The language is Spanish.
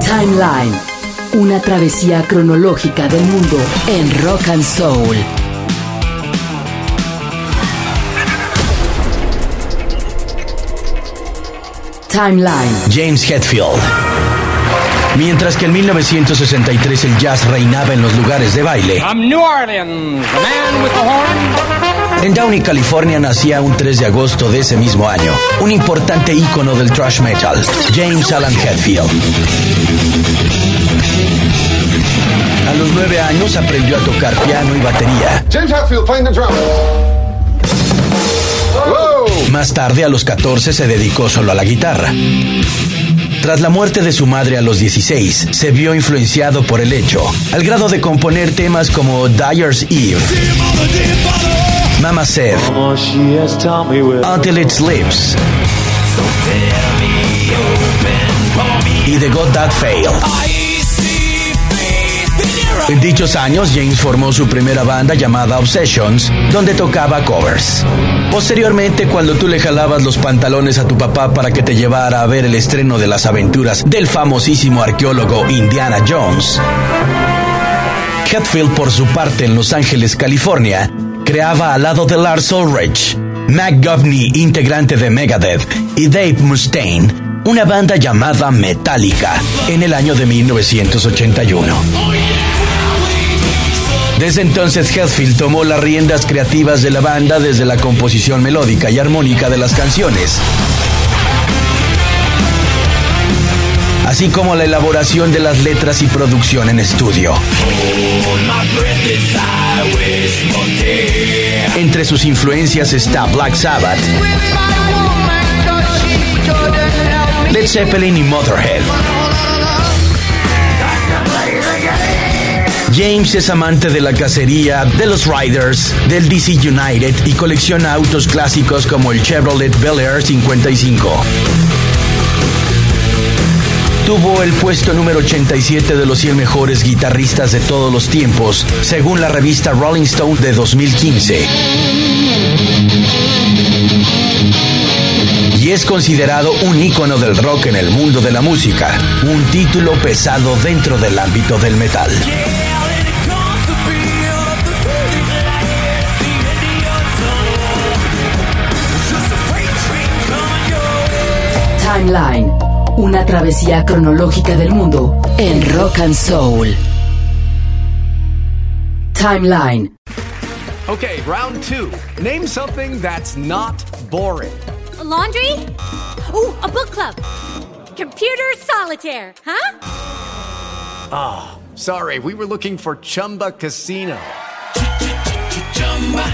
Timeline, una travesía cronológica del mundo en rock and soul. Timeline. James Hetfield. Mientras que en 1963 el jazz reinaba en los lugares de baile, From New Orleans, the man with the horn. En Downey, California, nacía un 3 de agosto de ese mismo año un importante ícono del thrash metal, James Alan Hetfield. A los nueve años aprendió a tocar piano y batería. James Hetfield playing the drums. Whoa! Más tarde, a los 14, se dedicó solo a la guitarra. Tras la muerte de su madre a los 16, se vio influenciado por el hecho, al grado de componer temas como Dyer's Eve, Mama Said, Until It Sleeps y The God That Fail. En dichos años, James formó su primera banda llamada Obsessions, donde tocaba covers. Posteriormente, cuando tú le jalabas los pantalones a tu papá para que te llevara a ver el estreno de las aventuras del famosísimo arqueólogo Indiana Jones, Hetfield, por su parte, en Los Ángeles, California, creaba al lado de Lars Ulrich, Mac Govney, integrante de Megadeth, y Dave Mustaine, una banda llamada Metallica, en el año de 1981. Desde entonces Hetfield tomó las riendas creativas de la banda desde la composición melódica y armónica de las canciones, así como la elaboración de las letras y producción en estudio. Entre sus influencias está Black Sabbath, Led Zeppelin y Motorhead. James es amante de la cacería, de los Riders, del DC United y colecciona autos clásicos como el Chevrolet Bel Air 55. Tuvo el puesto número 87 de los 100 mejores guitarristas de todos los tiempos, según la revista Rolling Stone de 2015. Y es considerado un ícono del rock en el mundo de la música, un título pesado dentro del ámbito del metal. Timeline, una travesía cronológica del mundo en rock and soul. Timeline. Okay, round two. Name something that's not boring. A laundry? Ooh, a book club. Computer solitaire, huh? Sorry, we were looking for Chumba Casino.